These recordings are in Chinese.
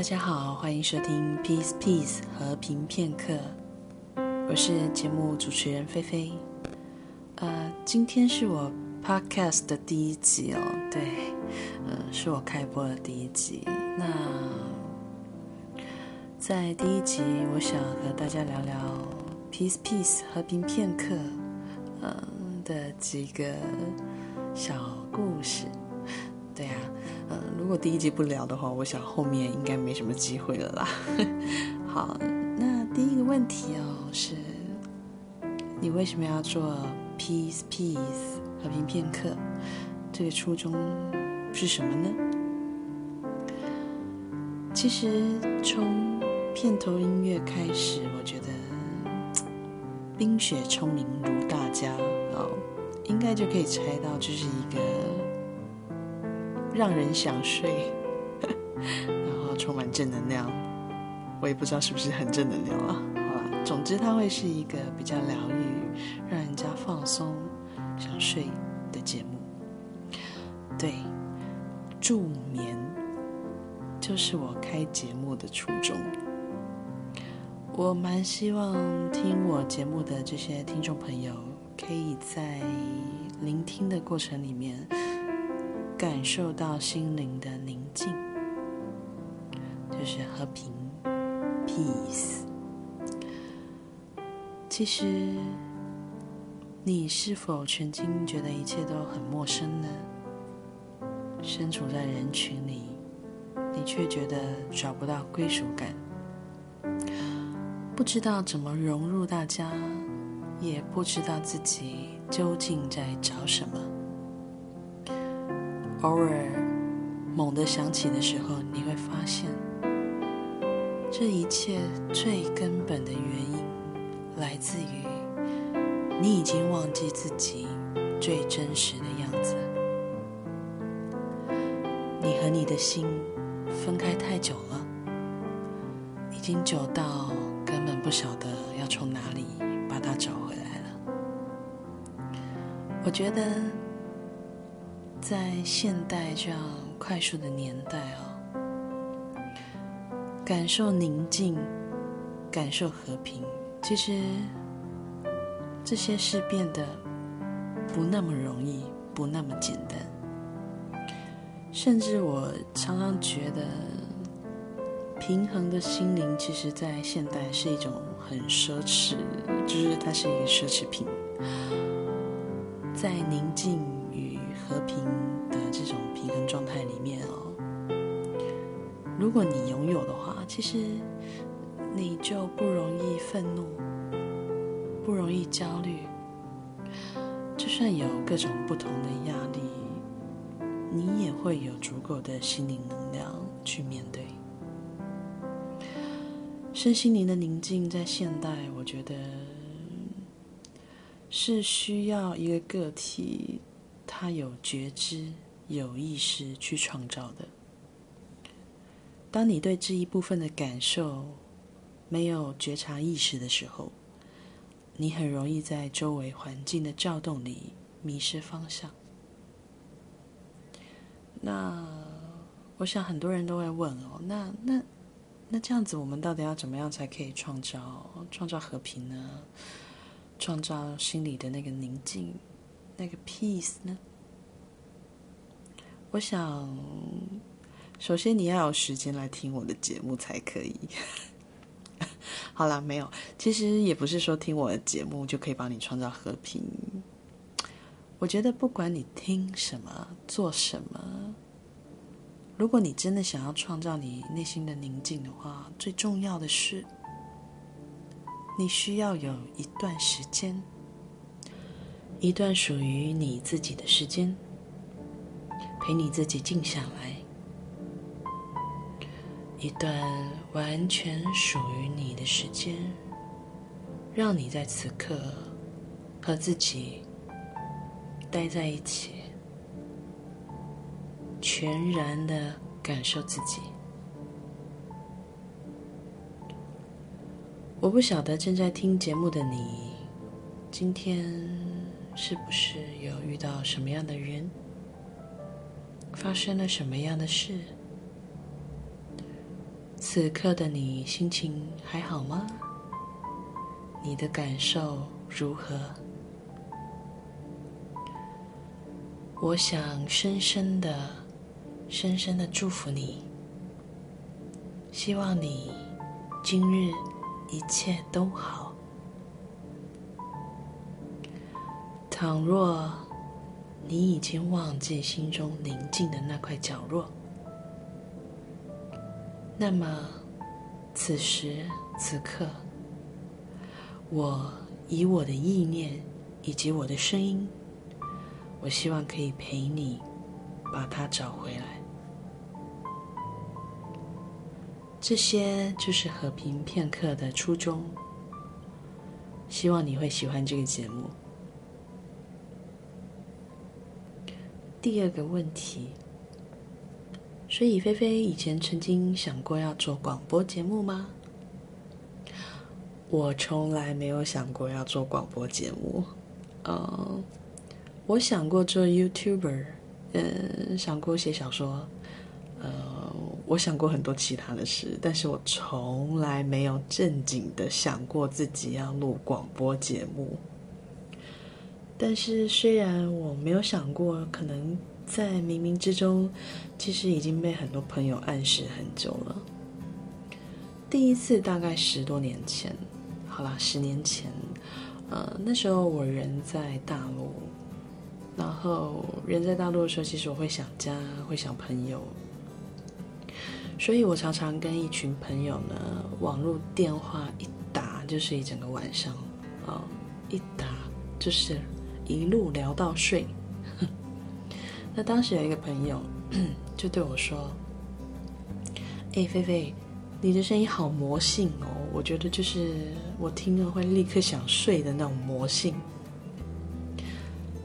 大家好，欢迎收听 Peace Peace 和平片刻，我是节目主持人菲菲。呃，今天是我 Podcast 的第一集哦，对，呃，是我开播的第一集。那在第一集，我想和大家聊聊 Peace Peace 和平片刻，嗯、呃、的几个小故事。对呀、啊。呃，如果第一集不聊的话，我想后面应该没什么机会了啦。好，那第一个问题哦，是你为什么要做 Peace Peace 和平片刻？这个初衷是什么呢？其实从片头音乐开始，我觉得冰雪聪明如大家哦，应该就可以猜到这是一个。让人想睡，然后充满正能量。我也不知道是不是很正能量啊。好吧，总之它会是一个比较疗愈、让人家放松、想睡的节目。对，助眠就是我开节目的初衷。我蛮希望听我节目的这些听众朋友，可以在聆听的过程里面。感受到心灵的宁静，就是和平 （peace）。其实，你是否曾经觉得一切都很陌生呢？身处在人群里，你却觉得找不到归属感，不知道怎么融入大家，也不知道自己究竟在找什么。偶尔猛地想起的时候，你会发现，这一切最根本的原因来自于你已经忘记自己最真实的样子。你和你的心分开太久了，已经久到根本不晓得要从哪里把它找回来了。我觉得。在现代这样快速的年代哦，感受宁静，感受和平，其实这些事变得不那么容易，不那么简单。甚至我常常觉得，平衡的心灵，其实在现代是一种很奢侈，就是它是一个奢侈品，在宁静。和平的这种平衡状态里面哦，如果你拥有的话，其实你就不容易愤怒，不容易焦虑。就算有各种不同的压力，你也会有足够的心灵能量去面对。身心灵的宁静，在现代，我觉得是需要一个个体。他有觉知、有意识去创造的。当你对这一部分的感受没有觉察意识的时候，你很容易在周围环境的躁动里迷失方向。那我想很多人都会问哦，那那那这样子，我们到底要怎么样才可以创造创造和平呢？创造心里的那个宁静？那个 peace 呢？我想，首先你要有时间来听我的节目才可以。好啦，没有，其实也不是说听我的节目就可以帮你创造和平。我觉得不管你听什么、做什么，如果你真的想要创造你内心的宁静的话，最重要的是，你需要有一段时间。一段属于你自己的时间，陪你自己静下来；一段完全属于你的时间，让你在此刻和自己待在一起，全然的感受自己。我不晓得正在听节目的你，今天。是不是有遇到什么样的人，发生了什么样的事？此刻的你心情还好吗？你的感受如何？我想深深的、深深的祝福你，希望你今日一切都好。倘若你已经忘记心中宁静的那块角落，那么此时此刻，我以我的意念以及我的声音，我希望可以陪你把它找回来。这些就是和平片刻的初衷。希望你会喜欢这个节目。第二个问题，所以菲菲以前曾经想过要做广播节目吗？我从来没有想过要做广播节目，呃，我想过做 YouTuber，嗯，想过写小说，呃，我想过很多其他的事，但是我从来没有正经的想过自己要录广播节目。但是虽然我没有想过，可能在冥冥之中，其实已经被很多朋友暗示很久了。第一次大概十多年前。好啦，十年前，呃，那时候我人在大陆，然后人在大陆的时候，其实我会想家，会想朋友，所以我常常跟一群朋友呢，网络电话一打就是一整个晚上，啊、一打就是一路聊到睡。那当时有一个朋友 就对我说：“哎，菲菲。”你的声音好魔性哦，我觉得就是我听了会立刻想睡的那种魔性。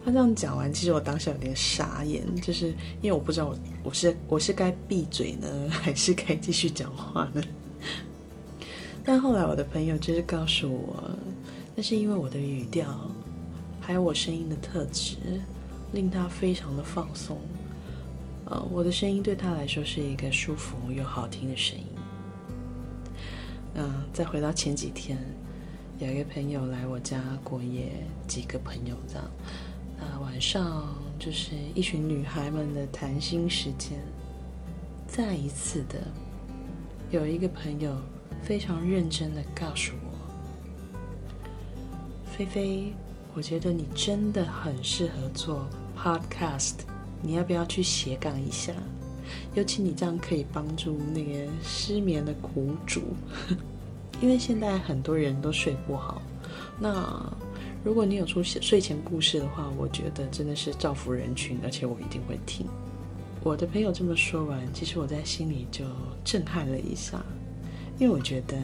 他这样讲完，其实我当下有点傻眼，就是因为我不知道我我是我是该闭嘴呢，还是该继续讲话呢？但后来我的朋友就是告诉我，那是因为我的语调，还有我声音的特质，令他非常的放松。呃，我的声音对他来说是一个舒服又好听的声音。嗯，再回到前几天，有一个朋友来我家过夜，几个朋友这样。那晚上就是一群女孩们的谈心时间。再一次的，有一个朋友非常认真的告诉我：“菲菲，我觉得你真的很适合做 podcast，你要不要去斜杠一下？”尤其你这样可以帮助那个失眠的苦主，因为现在很多人都睡不好。那如果你有出睡前故事的话，我觉得真的是造福人群，而且我一定会听。我的朋友这么说完，其实我在心里就震撼了一下，因为我觉得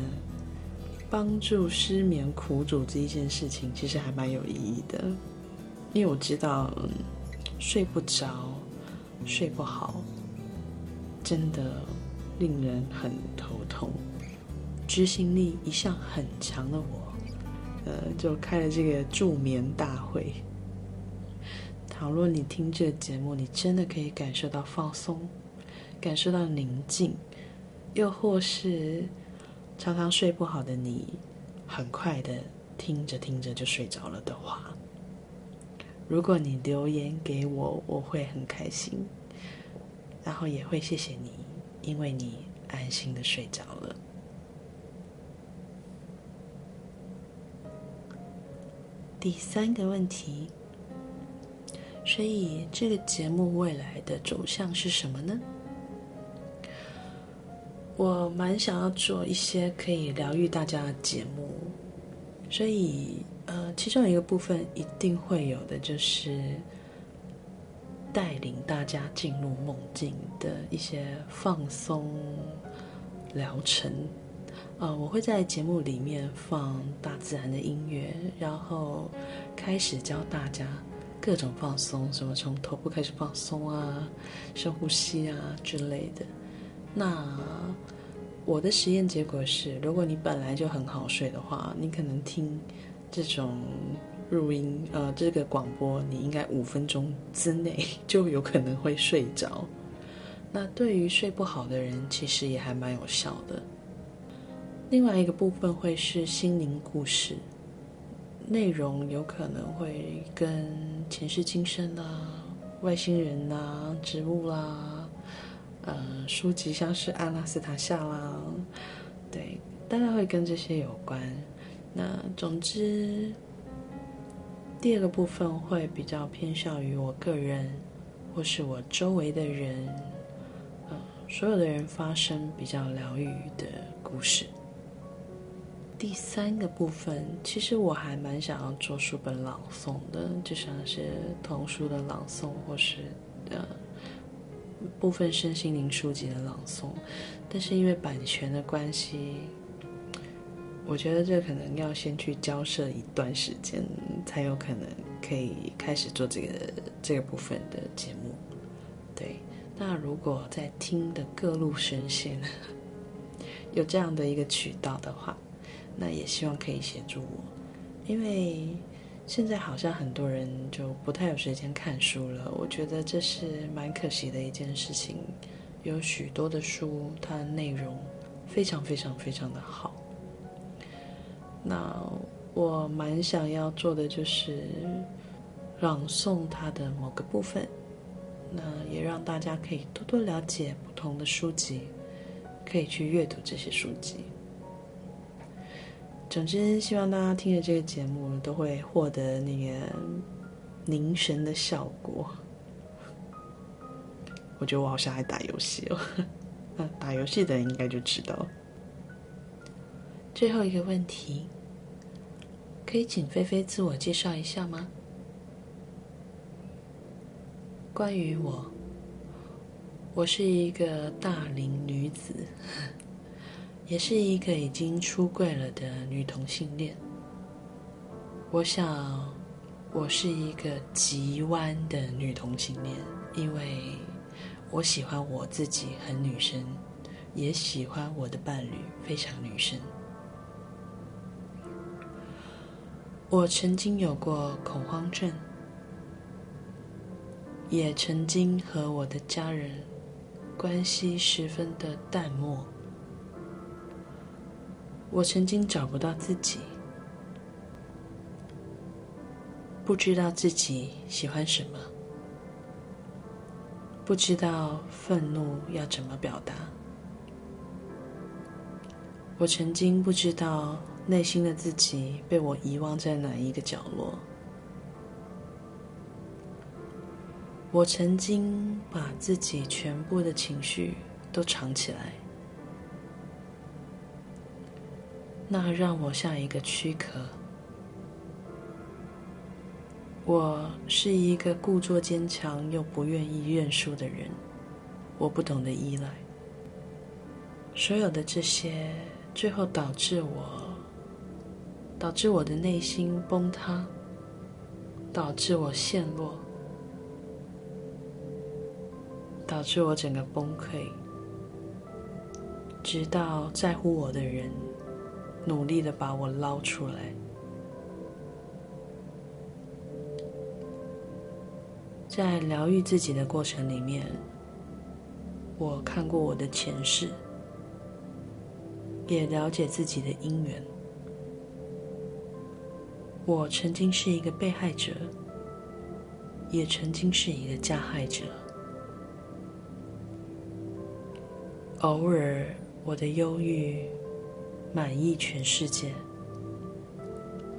帮助失眠苦主这一件事情其实还蛮有意义的，因为我知道，睡不着，睡不好。真的令人很头痛。执行力一向很强的我，呃，就开了这个助眠大会。倘若你听这个节目，你真的可以感受到放松，感受到宁静，又或是常常睡不好的你，很快的听着听着就睡着了的话，如果你留言给我，我会很开心。然后也会谢谢你，因为你安心的睡着了。第三个问题，所以这个节目未来的走向是什么呢？我蛮想要做一些可以疗愈大家的节目，所以呃，其中一个部分一定会有的就是。带领大家进入梦境的一些放松疗程，呃，我会在节目里面放大自然的音乐，然后开始教大家各种放松，什么从头部开始放松啊，深呼吸啊之类的。那我的实验结果是，如果你本来就很好睡的话，你可能听这种。录音，呃，这个广播你应该五分钟之内 就有可能会睡着。那对于睡不好的人，其实也还蛮有效的。另外一个部分会是心灵故事，内容有可能会跟前世今生啊、外星人啊、植物啦、呃，书籍像是阿拉斯塔夏啦，对，大概会跟这些有关。那总之，第二个部分会比较偏向于我个人，或是我周围的人，呃，所有的人发生比较疗愈的故事。第三个部分，其实我还蛮想要做书本朗诵的，就像是童书的朗诵，或是呃部分身心灵书籍的朗诵。但是因为版权的关系，我觉得这可能要先去交涉一段时间，才有可能可以开始做这个这个部分的节目。对，那如果在听的各路神仙 有这样的一个渠道的话。那也希望可以协助我，因为现在好像很多人就不太有时间看书了。我觉得这是蛮可惜的一件事情。有许多的书，它的内容非常非常非常的好。那我蛮想要做的就是朗诵它的某个部分，那也让大家可以多多了解不同的书籍，可以去阅读这些书籍。总之，希望大家听了这个节目都会获得那个凝神的效果。我觉得我好像还打游戏哦，那打游戏的人应该就知道。最后一个问题，可以请菲菲自我介绍一下吗？关于我，我是一个大龄女子。也是一个已经出柜了的女同性恋。我想，我是一个极弯的女同性恋，因为我喜欢我自己很女生，也喜欢我的伴侣非常女生。我曾经有过恐慌症，也曾经和我的家人关系十分的淡漠。我曾经找不到自己，不知道自己喜欢什么，不知道愤怒要怎么表达。我曾经不知道内心的自己被我遗忘在哪一个角落。我曾经把自己全部的情绪都藏起来。那让我像一个躯壳。我是一个故作坚强又不愿意认输的人。我不懂得依赖。所有的这些，最后导致我，导致我的内心崩塌，导致我陷落，导致我整个崩溃，直到在乎我的人。努力的把我捞出来，在疗愈自己的过程里面，我看过我的前世，也了解自己的因缘。我曾经是一个被害者，也曾经是一个加害者。偶尔，我的忧郁。满意全世界，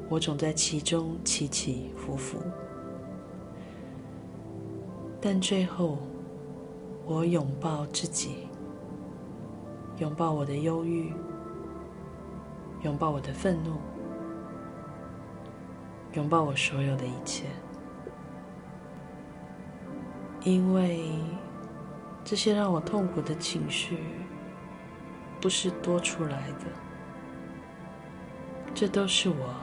我总在其中起起伏伏，但最后，我拥抱自己，拥抱我的忧郁，拥抱我的愤怒，拥抱我所有的一切，因为这些让我痛苦的情绪，不是多出来的。这都是我，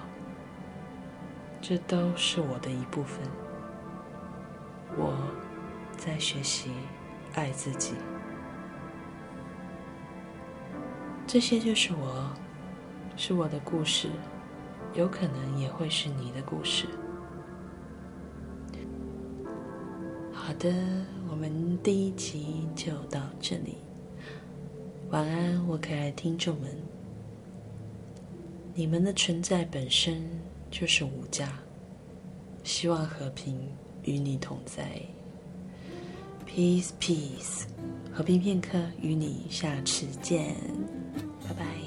这都是我的一部分。我在学习爱自己，这些就是我，是我的故事，有可能也会是你的故事。好的，我们第一集就到这里。晚安，我可爱的听众们。你们的存在本身就是无价。希望和平与你同在。Peace, peace。和平片刻，与你下次见。拜拜。